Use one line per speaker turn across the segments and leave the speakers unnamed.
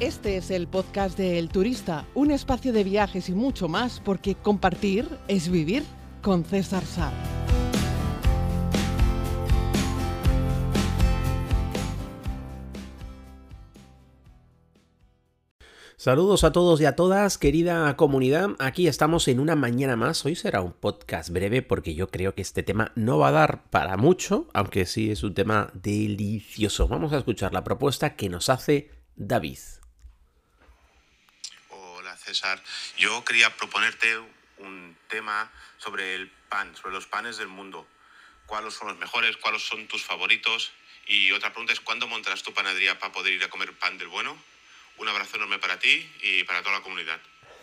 Este es el podcast de El Turista, un espacio de viajes y mucho más, porque compartir es vivir con César Sá.
Saludos a todos y a todas, querida comunidad. Aquí estamos en una mañana más. Hoy será un podcast breve porque yo creo que este tema no va a dar para mucho, aunque sí es un tema delicioso. Vamos a escuchar la propuesta que nos hace David.
César, yo quería proponerte un tema sobre el pan, sobre los panes del mundo. ¿Cuáles son los mejores? ¿Cuáles son tus favoritos? Y otra pregunta es, ¿cuándo montarás tu panadería para poder ir a comer pan del bueno? Un abrazo enorme para ti y para toda la comunidad.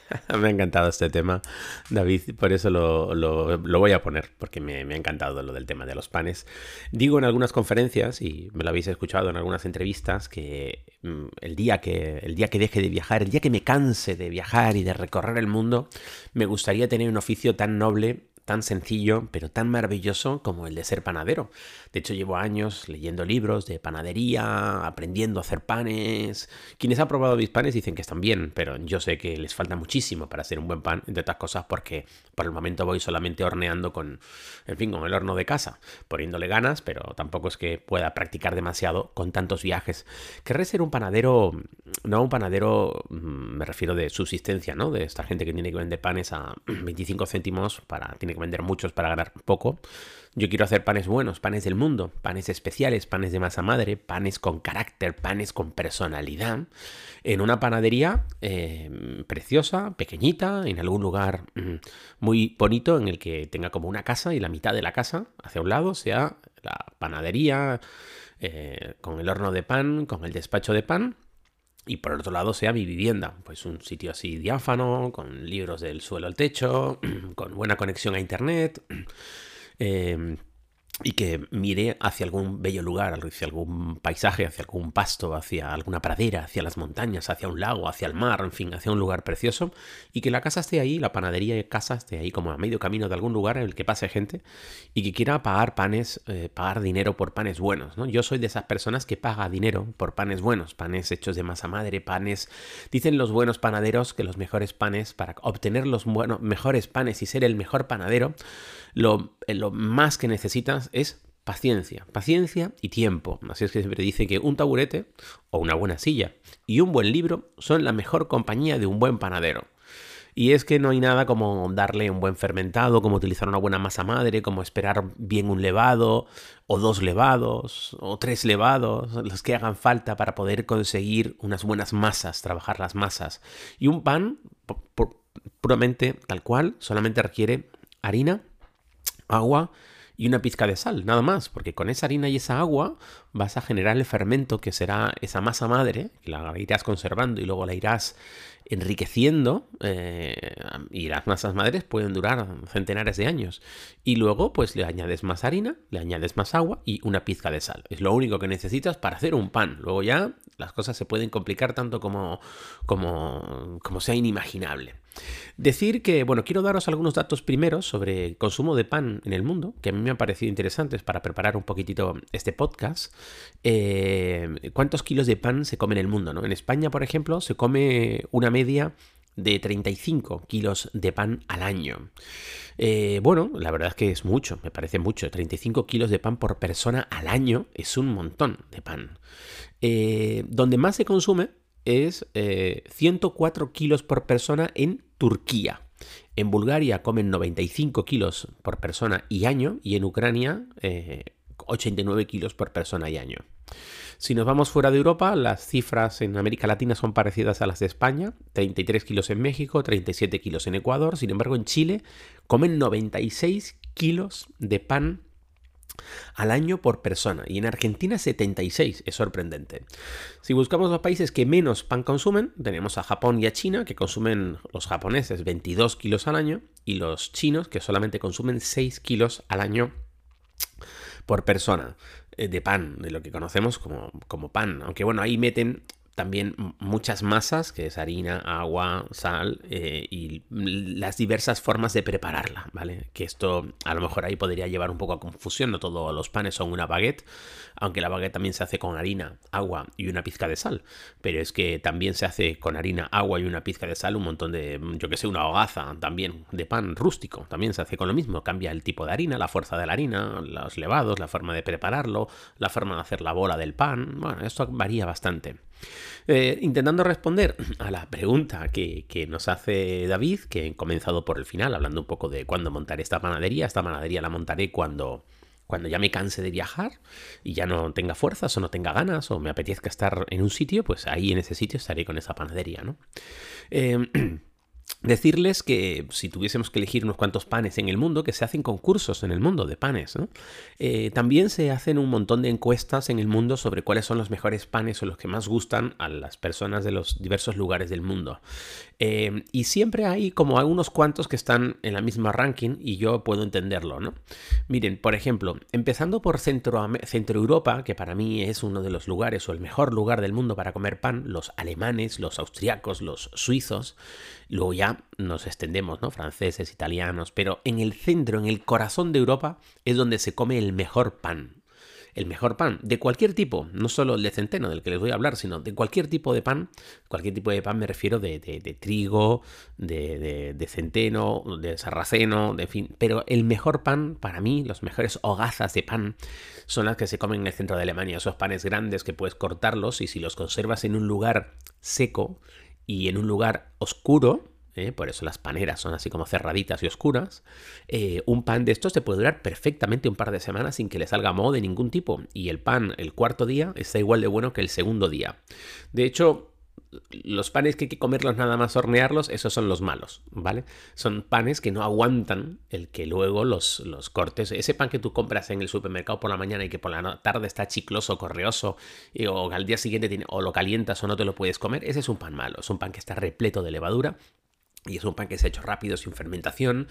me ha encantado este tema, David, por eso lo, voy a poner, porque me, me, ha encantado lo del tema de los panes. Digo en algunas conferencias, y me lo habéis escuchado en algunas entrevistas, que mm, el día que, el día que deje de viajar, el día que me canse de viajar y de recorrer el mundo, me gustaría tener un oficio tan noble tan sencillo, pero tan maravilloso como el de ser panadero. De hecho, llevo años leyendo libros de panadería, aprendiendo a hacer panes. Quienes han probado mis panes dicen que están bien, pero yo sé que les falta muchísimo para hacer un buen pan, entre otras cosas porque por el momento voy solamente horneando con, en fin, con el horno de casa, poniéndole ganas, pero tampoco es que pueda practicar demasiado con tantos viajes. Querré ser un panadero, no un panadero, mm, me refiero de subsistencia, ¿no? De esta gente que tiene que vender panes a 25 céntimos para, tiene vender muchos para ganar poco. Yo quiero hacer panes buenos, panes del mundo, panes especiales, panes de masa madre, panes con carácter, panes con personalidad, en una panadería eh, preciosa, pequeñita, en algún lugar mm, muy bonito, en el que tenga como una casa y la mitad de la casa hacia un lado sea la panadería, eh, con el horno de pan, con el despacho de pan, y por otro lado sea mi vivienda, pues un sitio así diáfano, con libros del suelo al techo, con buena conexión a internet. Eh, y que mire hacia algún bello lugar, hacia algún paisaje, hacia algún pasto, hacia alguna pradera, hacia las montañas, hacia un lago, hacia el mar, en fin, hacia un lugar precioso, y que la casa esté ahí, la panadería de casa esté ahí como a medio camino de algún lugar en el que pase gente y que quiera pagar panes, eh, pagar dinero por panes buenos, ¿no? Yo soy de esas personas que paga dinero por panes buenos, panes hechos de masa madre, panes... Dicen los buenos panaderos que los mejores panes, para obtener los mejores panes y ser el mejor panadero, lo, eh, lo más que necesitas es paciencia, paciencia y tiempo. Así es que siempre dice que un taburete o una buena silla y un buen libro son la mejor compañía de un buen panadero. Y es que no hay nada como darle un buen fermentado, como utilizar una buena masa madre, como esperar bien un levado, o dos levados, o tres levados, los que hagan falta para poder conseguir unas buenas masas, trabajar las masas. Y un pan, puramente tal cual, solamente requiere harina, agua y una pizca de sal, nada más, porque con esa harina y esa agua vas a generar el fermento que será esa masa madre, que la irás conservando y luego la irás enriqueciendo eh, y las masas madres pueden durar centenares de años. Y luego pues le añades más harina, le añades más agua y una pizca de sal. Es lo único que necesitas para hacer un pan. Luego ya las cosas se pueden complicar tanto como, como, como sea inimaginable. Decir que, bueno, quiero daros algunos datos primeros sobre consumo de pan en el mundo, que a mí me han parecido interesantes para preparar un poquitito este podcast. Eh, ¿Cuántos kilos de pan se come en el mundo? ¿no? En España, por ejemplo, se come una media de 35 kilos de pan al año. Eh, bueno, la verdad es que es mucho, me parece mucho. 35 kilos de pan por persona al año es un montón de pan. Eh, donde más se consume es 104 kilos por persona en Turquía. En Bulgaria comen 95 kilos por persona y año y en Ucrania 89 eh, kilos por persona y año. Si nos vamos fuera de Europa, las cifras en América Latina son parecidas a las de España, 33 kilos en México, 37 kilos en Ecuador, sin embargo en Chile comen 96 kilos de pan al año por persona y en Argentina 76, es sorprendente. Si buscamos los países que menos pan consumen, tenemos a Japón y a China, que consumen los japoneses 22 kilos al año y los chinos que solamente consumen 6 kilos al año por persona eh, de pan, de lo que conocemos como, como pan. Aunque bueno, ahí meten también muchas masas, que es harina, agua, sal eh, y las diversas formas de prepararla, ¿vale? Que esto a lo mejor ahí podría llevar un poco a confusión, no todos los panes son una baguette, aunque la baguette también se hace con harina, agua y una pizca de sal, pero es que también se hace con harina, agua y una pizca de sal un montón de, yo que sé, una hogaza también de pan rústico, también se hace con lo mismo, cambia el tipo de harina, la fuerza de la harina, los levados, la forma de prepararlo, la forma de hacer la bola del pan, bueno, esto varía bastante. Eh, intentando responder a la pregunta que, nos hace David, que he comenzado por el final, hablando un poco de cuándo montaré esta panadería. Esta panadería la montaré cuando, cuando ya me canse de viajar y ya no tenga fuerzas o no tenga ganas o me apetezca estar en un sitio, pues ahí en ese sitio estaré con esa panadería, ¿no? Eh, Decirles que si tuviésemos que elegir unos cuantos panes en el mundo, que se hacen concursos en el mundo de panes. Eh, también se hacen un montón de encuestas en el mundo sobre cuáles son los mejores panes o los que más gustan a las personas de los diversos lugares del mundo. Eh, y siempre hay como algunos cuantos que están en la misma ranking y yo puedo entenderlo. ¿no? Miren, por ejemplo, empezando por Centro, Centro Europa, que para mí es uno de los lugares o el mejor lugar del mundo para comer pan, los alemanes, los austriacos, los suizos, luego ya nos extendemos, ¿no? Franceses, italianos, pero en el centro, en el corazón de Europa, es donde se come el mejor pan. El mejor pan, de cualquier tipo, no solo el de centeno del que les voy a hablar, sino de cualquier tipo de pan. Cualquier tipo de pan me refiero de, trigo, de, de, centeno, de sarraceno, de fin. Pero el mejor pan, para mí, los mejores hogazas de pan, son las que se comen en el centro de Alemania. Esos panes grandes que puedes cortarlos y si los conservas en un lugar seco y en un lugar oscuro, ¿eh? por eso las paneras son así como cerraditas y oscuras, eh, un pan de estos te puede durar perfectamente un par de semanas sin que le salga moho de ningún tipo. Y el pan el cuarto día está igual de bueno que el segundo día. De hecho, los panes que hay que comerlos nada más hornearlos, esos son los malos, ¿vale? Son panes que no aguantan el que luego los, los cortes. Ese pan que tú compras en el supermercado por la mañana y que por la tarde está chicloso, correoso, o al día siguiente o lo calientas o no te lo puedes comer, ese es un pan malo. Es un pan que está repleto de levadura y es un pan que se ha hecho rápido, sin fermentación,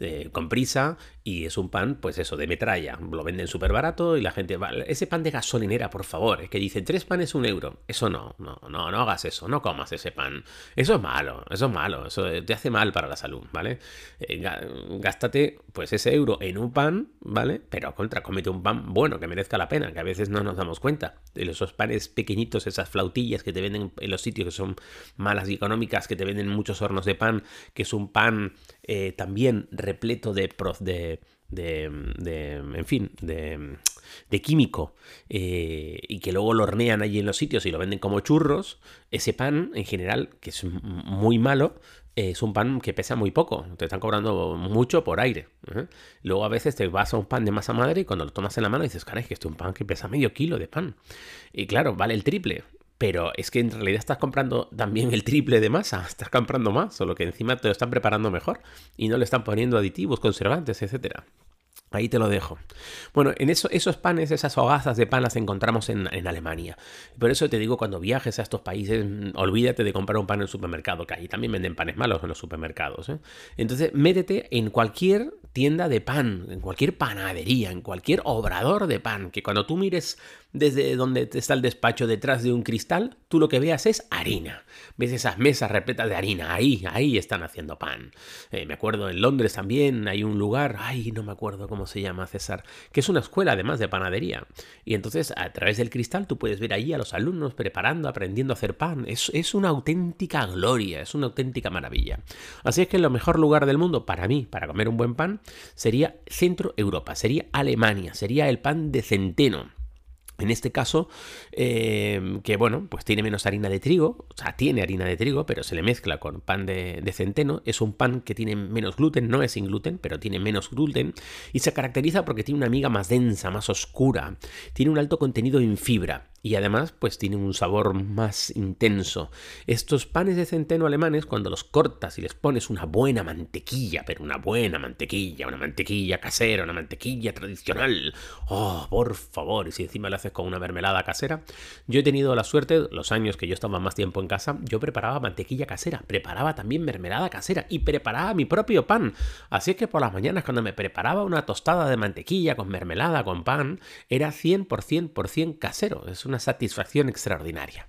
eh, con prisa, y es un pan, pues eso, de metralla. Lo venden súper barato y la gente va. Ese pan de gasolinera, por favor, es que dice tres panes un euro. Eso no, no, no, no hagas eso, no comas ese pan. Eso es malo, eso es malo, eso te hace mal para la salud, ¿vale? Eh, gástate, pues ese euro en un pan, ¿vale? Pero contra, cómete un pan bueno, que merezca la pena, que a veces no nos damos cuenta. Esos panes pequeñitos, esas flautillas que te venden en los sitios que son malas y económicas, que te venden muchos hornos de pan que es un pan eh, también repleto de, de, de, en fin, de, de químico eh, y que luego lo hornean allí en los sitios y lo venden como churros, ese pan en general, que es muy malo, es un pan que pesa muy poco, te están cobrando mucho por aire. ¿eh? Luego a veces te vas a un pan de masa madre y cuando lo tomas en la mano dices, caray, que este es un pan que pesa medio kilo de pan. Y claro, vale el triple pero es que en realidad estás comprando también el triple de masa, estás comprando más, solo que encima te lo están preparando mejor y no le están poniendo aditivos, conservantes, etcétera. Ahí te lo dejo. Bueno, en eso, esos panes, esas hogazas de pan las encontramos en, Alemania. Por eso te digo, cuando viajes a estos países, mm, olvídate de comprar un pan en el supermercado, que ahí también venden panes malos en los supermercados. ¿eh? Entonces, métete en cualquier tienda de pan, en cualquier panadería, en cualquier obrador de pan, que cuando tú mires desde donde está el despacho detrás de un cristal, tú lo que veas es harina. Ves esas mesas repletas de harina, ahí, ahí están haciendo pan. Eh, me acuerdo en Londres también hay un lugar, ay, no me acuerdo cómo se llama César, que es una escuela además de panadería. Y entonces a través del cristal tú puedes ver ahí a los alumnos preparando, aprendiendo a hacer pan. Es, es una auténtica gloria, es una auténtica maravilla. Así es que el mejor lugar del mundo para mí, para comer un buen pan, sería Centro Europa, sería Alemania, sería el pan de centeno. En este caso, eh, que bueno, pues tiene menos harina de trigo, o sea, tiene harina de trigo, pero se le mezcla con pan de, centeno. Es un pan que tiene menos gluten, no es sin gluten, pero tiene menos gluten. Y se caracteriza porque tiene una miga más densa, más oscura. Tiene un alto contenido en fibra y además pues tienen un sabor más intenso. Estos panes de centeno alemanes cuando los cortas y les pones una buena mantequilla, pero una buena mantequilla, una mantequilla casera, una mantequilla tradicional. Oh, por favor, y si encima lo con una mermelada casera. Yo he tenido la suerte, los años que yo estaba más tiempo en casa, yo preparaba mantequilla casera, preparaba también mermelada casera y preparaba mi propio pan. Así es que por las mañanas cuando me preparaba una tostada de mantequilla con mermelada, con pan, era 100% por 100 casero. Es una satisfacción extraordinaria.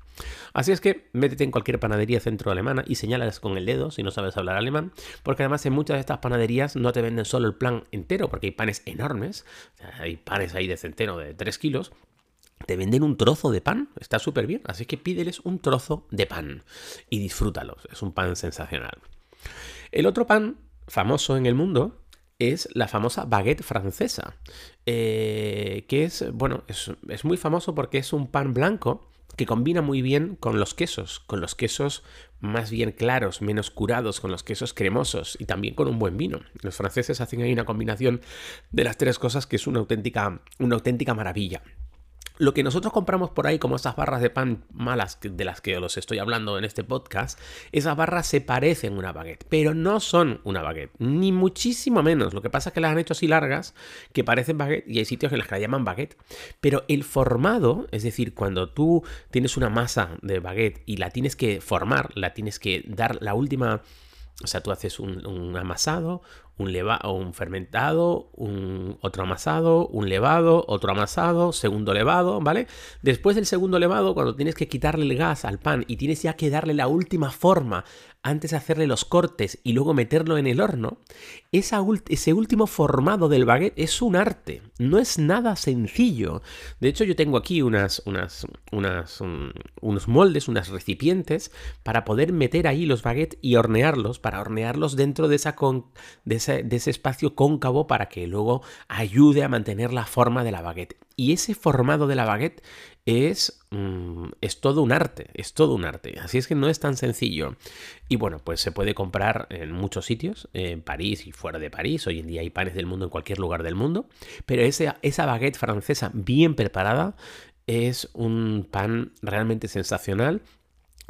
Así es que métete en cualquier panadería centro alemana y señalas con el dedo si no sabes hablar alemán, porque además en muchas de estas panaderías no te venden solo el plan entero, porque hay panes enormes, hay panes ahí de centeno de 3 kilos, te venden un trozo de pan, está súper bien, así que pídeles un trozo de pan y disfrútalos, es un pan sensacional. El otro pan famoso en el mundo es la famosa baguette francesa, eh, que es, bueno, es, es muy famoso porque es un pan blanco que combina muy bien con los quesos, con los quesos más bien claros, menos curados, con los quesos cremosos y también con un buen vino. Los franceses hacen ahí una combinación de las tres cosas que es una auténtica, una auténtica maravilla. Lo que nosotros compramos por ahí, como esas barras de pan malas de las que os estoy hablando en este podcast, esas barras se parecen a una baguette, pero no son una baguette, ni muchísimo menos. Lo que pasa es que las han hecho así largas, que parecen baguette, y hay sitios en los que las llaman baguette. Pero el formado, es decir, cuando tú tienes una masa de baguette y la tienes que formar, la tienes que dar la última o sea, tú haces un, amasado, un, un fermentado, un otro amasado, un levado, otro amasado, segundo levado, ¿vale? Después del segundo levado, cuando tienes que quitarle el gas al pan y tienes ya que darle la última forma antes de hacerle los cortes y luego meterlo en el horno, ese último formado del baguette es un arte, no es nada sencillo. De hecho, yo tengo aquí unas, unas, unas, unos moldes, unas recipientes para poder meter ahí los baguettes y hornearlos, para hornearlos dentro de, esa ese, de ese espacio cóncavo para que luego ayude a mantener la forma de la baguette. Y ese formado de la baguette es, mm, es todo un arte, es todo un arte. Así es que no es tan sencillo. Y bueno, pues se puede comprar en muchos sitios, en París y fuera de París. Hoy en día hay panes del mundo en cualquier lugar del mundo. Pero esa, esa baguette francesa bien preparada es un pan realmente sensacional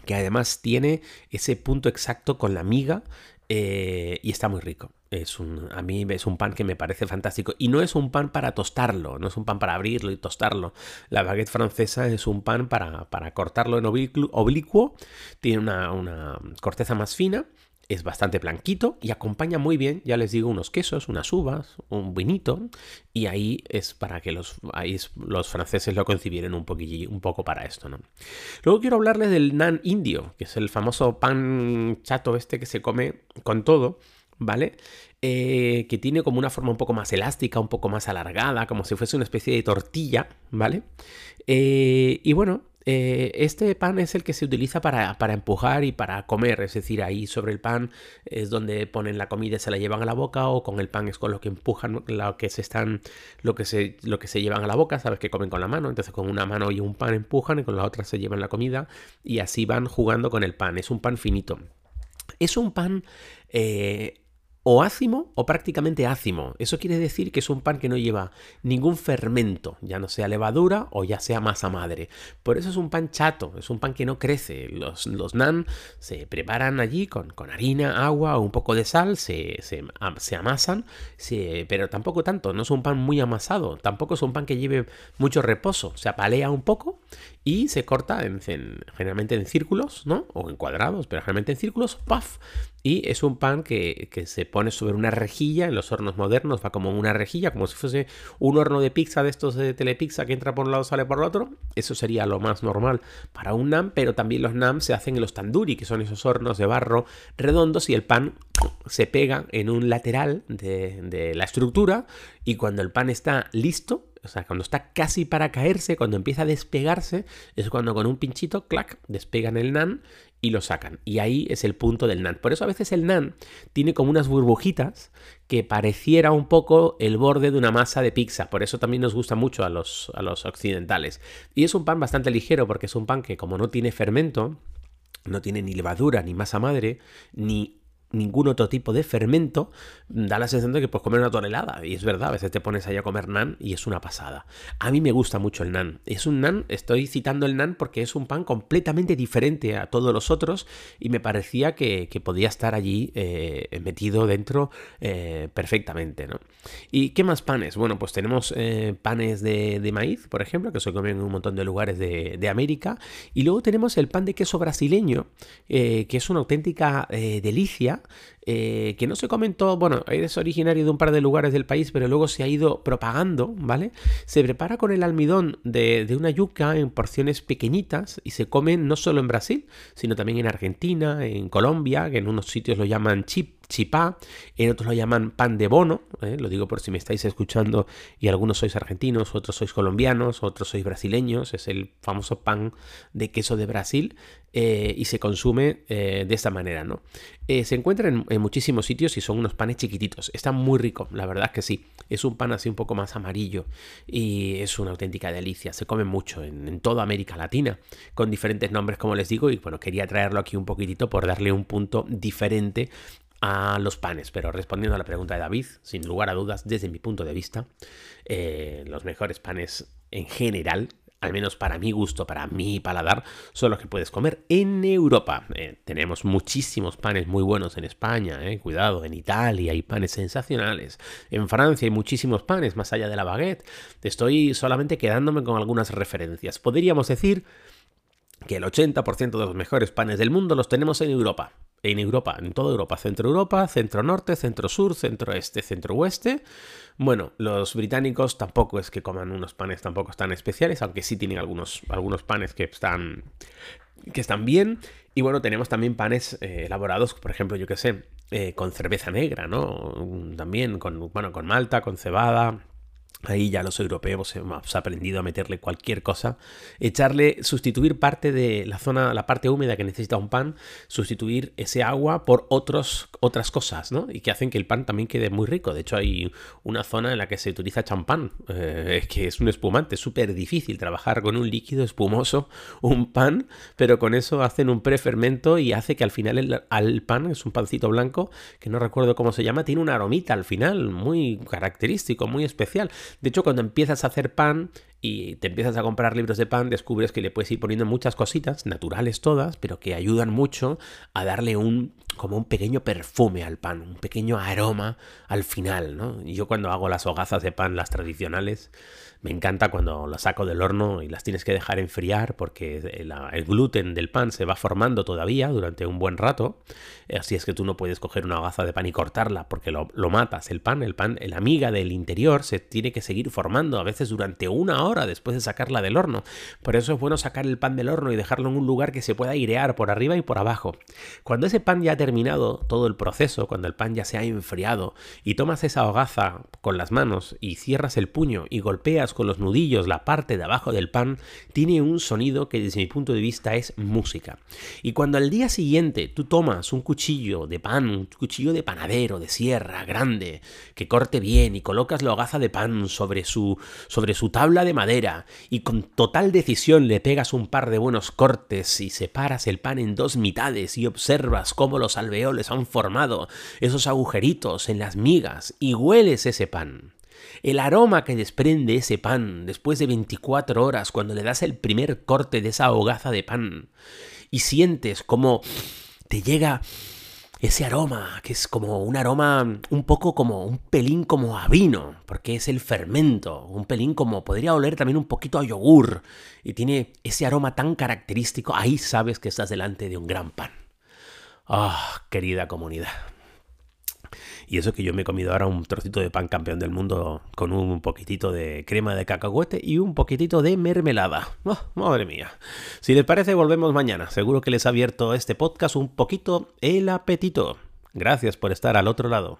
que además tiene ese punto exacto con la miga eh, y está muy rico. Es un, a mí es un pan que me parece fantástico. Y no es un pan para tostarlo, no es un pan para abrirlo y tostarlo. La baguette francesa es un pan para, para cortarlo en oblicuo. Tiene una, una corteza más fina es bastante blanquito y acompaña muy bien, ya les digo, unos quesos, unas uvas, un vinito, y ahí es para que los, ahí los franceses lo concibieran un, un poco para esto. ¿no? Luego quiero hablarles del nan indio, que es el famoso pan chato este que se come con todo, ¿vale? Eh, que tiene como una forma un poco más elástica, un poco más alargada, como si fuese una especie de tortilla, ¿vale? Eh, y bueno, eh, este pan es el que se utiliza para, empujar y para comer, es decir, ahí sobre el pan es donde ponen la comida y se la llevan a la boca, o con el pan es con lo que empujan, lo que se están, lo que se, lo que se llevan a la boca, sabes que comen con la mano, entonces con una mano y un pan empujan y con la otra se llevan la comida y así van jugando con el pan, es un pan finito. Es un pan eh, o ácimo o prácticamente ácimo. Eso quiere decir que es un pan que no lleva ningún fermento, ya no sea levadura o ya sea masa madre. Por eso es un pan chato, es un pan que no crece. Los, los nan se preparan allí con, con, harina, agua o un poco de sal, se, se, se amasan, pero tampoco tanto, no es un pan muy amasado, tampoco es un pan que lleve mucho reposo, se apalea un poco y se corta en, generalmente en círculos, ¿no? O en cuadrados, pero generalmente en círculos, ¡paf! Y es un pan que, que, se pone sobre una rejilla, en los hornos modernos va como una rejilla, como si fuese un horno de pizza de estos de telepizza que entra por un lado sale por el otro. Eso sería lo más normal para un NAM, pero también los NAM se hacen en los tanduri, que son esos hornos de barro redondos y el pan se pega en un lateral de, de la estructura y cuando el pan está listo, o sea, cuando está casi para caerse, cuando empieza a despegarse, es cuando con un pinchito, clac, despegan el nan y lo sacan. Y ahí es el punto del nan. Por eso a veces el nan tiene como unas burbujitas que pareciera un poco el borde de una masa de pizza. Por eso también nos gusta mucho a los, a los occidentales. Y es un pan bastante ligero porque es un pan que como no tiene fermento, no tiene ni levadura, ni masa madre, ni ningún otro tipo de fermento, da la sensación de que puedes comer una tonelada. Y es verdad, a veces te pones ahí a comer nan y es una pasada. A mí me gusta mucho el nan. Es un nan, estoy citando el nan porque es un pan completamente diferente a todos los otros y me parecía que, podía estar allí eh, metido dentro eh, perfectamente. ¿no? ¿Y qué más panes? Bueno, pues tenemos eh, panes de, maíz, por ejemplo, que se comen en un montón de lugares de América. Y luego tenemos el pan de queso brasileño, que es una auténtica delicia eh, que no se comentó, bueno, es originario de un par de lugares del país, pero luego se ha ido propagando, ¿vale? Se prepara con el almidón de, de una yuca en porciones pequeñitas y se comen no solo en Brasil, sino también en Argentina, en Colombia, que en unos sitios lo llaman chip chipá, en otros lo llaman pan de bono, ¿eh? lo digo por si me estáis escuchando y algunos sois argentinos, otros sois colombianos, otros sois brasileños, es el famoso pan de queso de Brasil eh, y se consume eh, de esta manera, ¿no? se encuentra en, muchísimos sitios y son unos panes chiquititos, está muy rico, la verdad que sí, es un pan así un poco más amarillo y es una auténtica delicia, se come mucho en toda América Latina, con diferentes nombres como les digo y bueno, quería traerlo aquí un poquitito por darle un punto diferente a los panes, pero respondiendo a la pregunta de David, sin lugar a dudas, desde mi punto de vista, eh, los mejores panes en general, al menos para mi gusto, para mi paladar, son los que puedes comer en Europa. Eh, tenemos muchísimos panes muy buenos en España, eh, cuidado, en Italia hay panes sensacionales, en Francia hay muchísimos panes más allá de la baguette. Estoy solamente quedándome con algunas referencias. Podríamos decir que el 80% de los mejores panes del mundo los tenemos en Europa en Europa, en toda Europa, centro Europa, centro norte, centro sur, centro este, centro oeste. Bueno, los británicos tampoco es que coman unos panes tampoco tan especiales, aunque sí tienen algunos, algunos panes que están, que están bien. Y bueno, tenemos también panes eh, elaborados, por ejemplo, yo que sé, eh, con cerveza negra, ¿no? También con, bueno, con malta, con cebada, Ahí ya los europeos hemos aprendido a meterle cualquier cosa, echarle, sustituir parte de la zona, la parte húmeda que necesita un pan, sustituir ese agua por otros, otras cosas, ¿no? Y que hacen que el pan también quede muy rico. De hecho, hay una zona en la que se utiliza champán, eh, que es un espumante, es súper difícil trabajar con un líquido espumoso, un pan, pero con eso hacen un prefermento y hace que al final el, al pan, es un pancito blanco, que no recuerdo cómo se llama, tiene una aromita al final, muy característico, muy especial. De hecho, cuando empiezas a hacer pan y te empiezas a comprar libros de pan, descubres que le puedes ir poniendo muchas cositas, naturales todas, pero que ayudan mucho a darle un como un pequeño perfume al pan, un pequeño aroma al final, ¿no? Yo cuando hago las hogazas de pan, las tradicionales, me encanta cuando las saco del horno y las tienes que dejar enfriar porque el, gluten del pan se va formando todavía durante un buen rato. Así es que tú no puedes coger una hogaza de pan y cortarla porque lo, matas. El pan, el pan, la amiga del interior se tiene que seguir formando a veces durante una hora después de sacarla del horno. Por eso es bueno sacar el pan del horno y dejarlo en un lugar que se pueda airear por arriba y por abajo. Cuando ese pan ya terminado todo el proceso, cuando el pan ya se ha enfriado y tomas esa hogaza con las manos y cierras el puño y golpeas con los nudillos la parte de abajo del pan, tiene un sonido que desde mi punto de vista es música. Y cuando al día siguiente tú tomas un cuchillo de pan, un cuchillo de panadero, de sierra, grande, que corte bien y colocas la hogaza de pan sobre su, sobre su tabla de madera y con total decisión le pegas un par de buenos cortes y separas el pan en dos mitades y observas cómo los alveoles han formado esos agujeritos en las migas y hueles ese pan. El aroma que desprende ese pan después de 24 horas cuando le das el primer corte de esa hogaza de pan y sientes como te llega ese aroma, que es como un aroma un poco como un pelín como a vino, porque es el fermento, un pelín como podría oler también un poquito a yogur, y tiene ese aroma tan característico, ahí sabes que estás delante de un gran pan. Ah, querida comunidad. Y eso que yo me he comido ahora un trocito de pan campeón del mundo con un poquitito de crema de cacahuete y un poquitito de mermelada. Oh, madre mía. Si les parece, volvemos mañana. Seguro que les ha abierto este podcast un poquito el apetito. Gracias por estar al otro lado.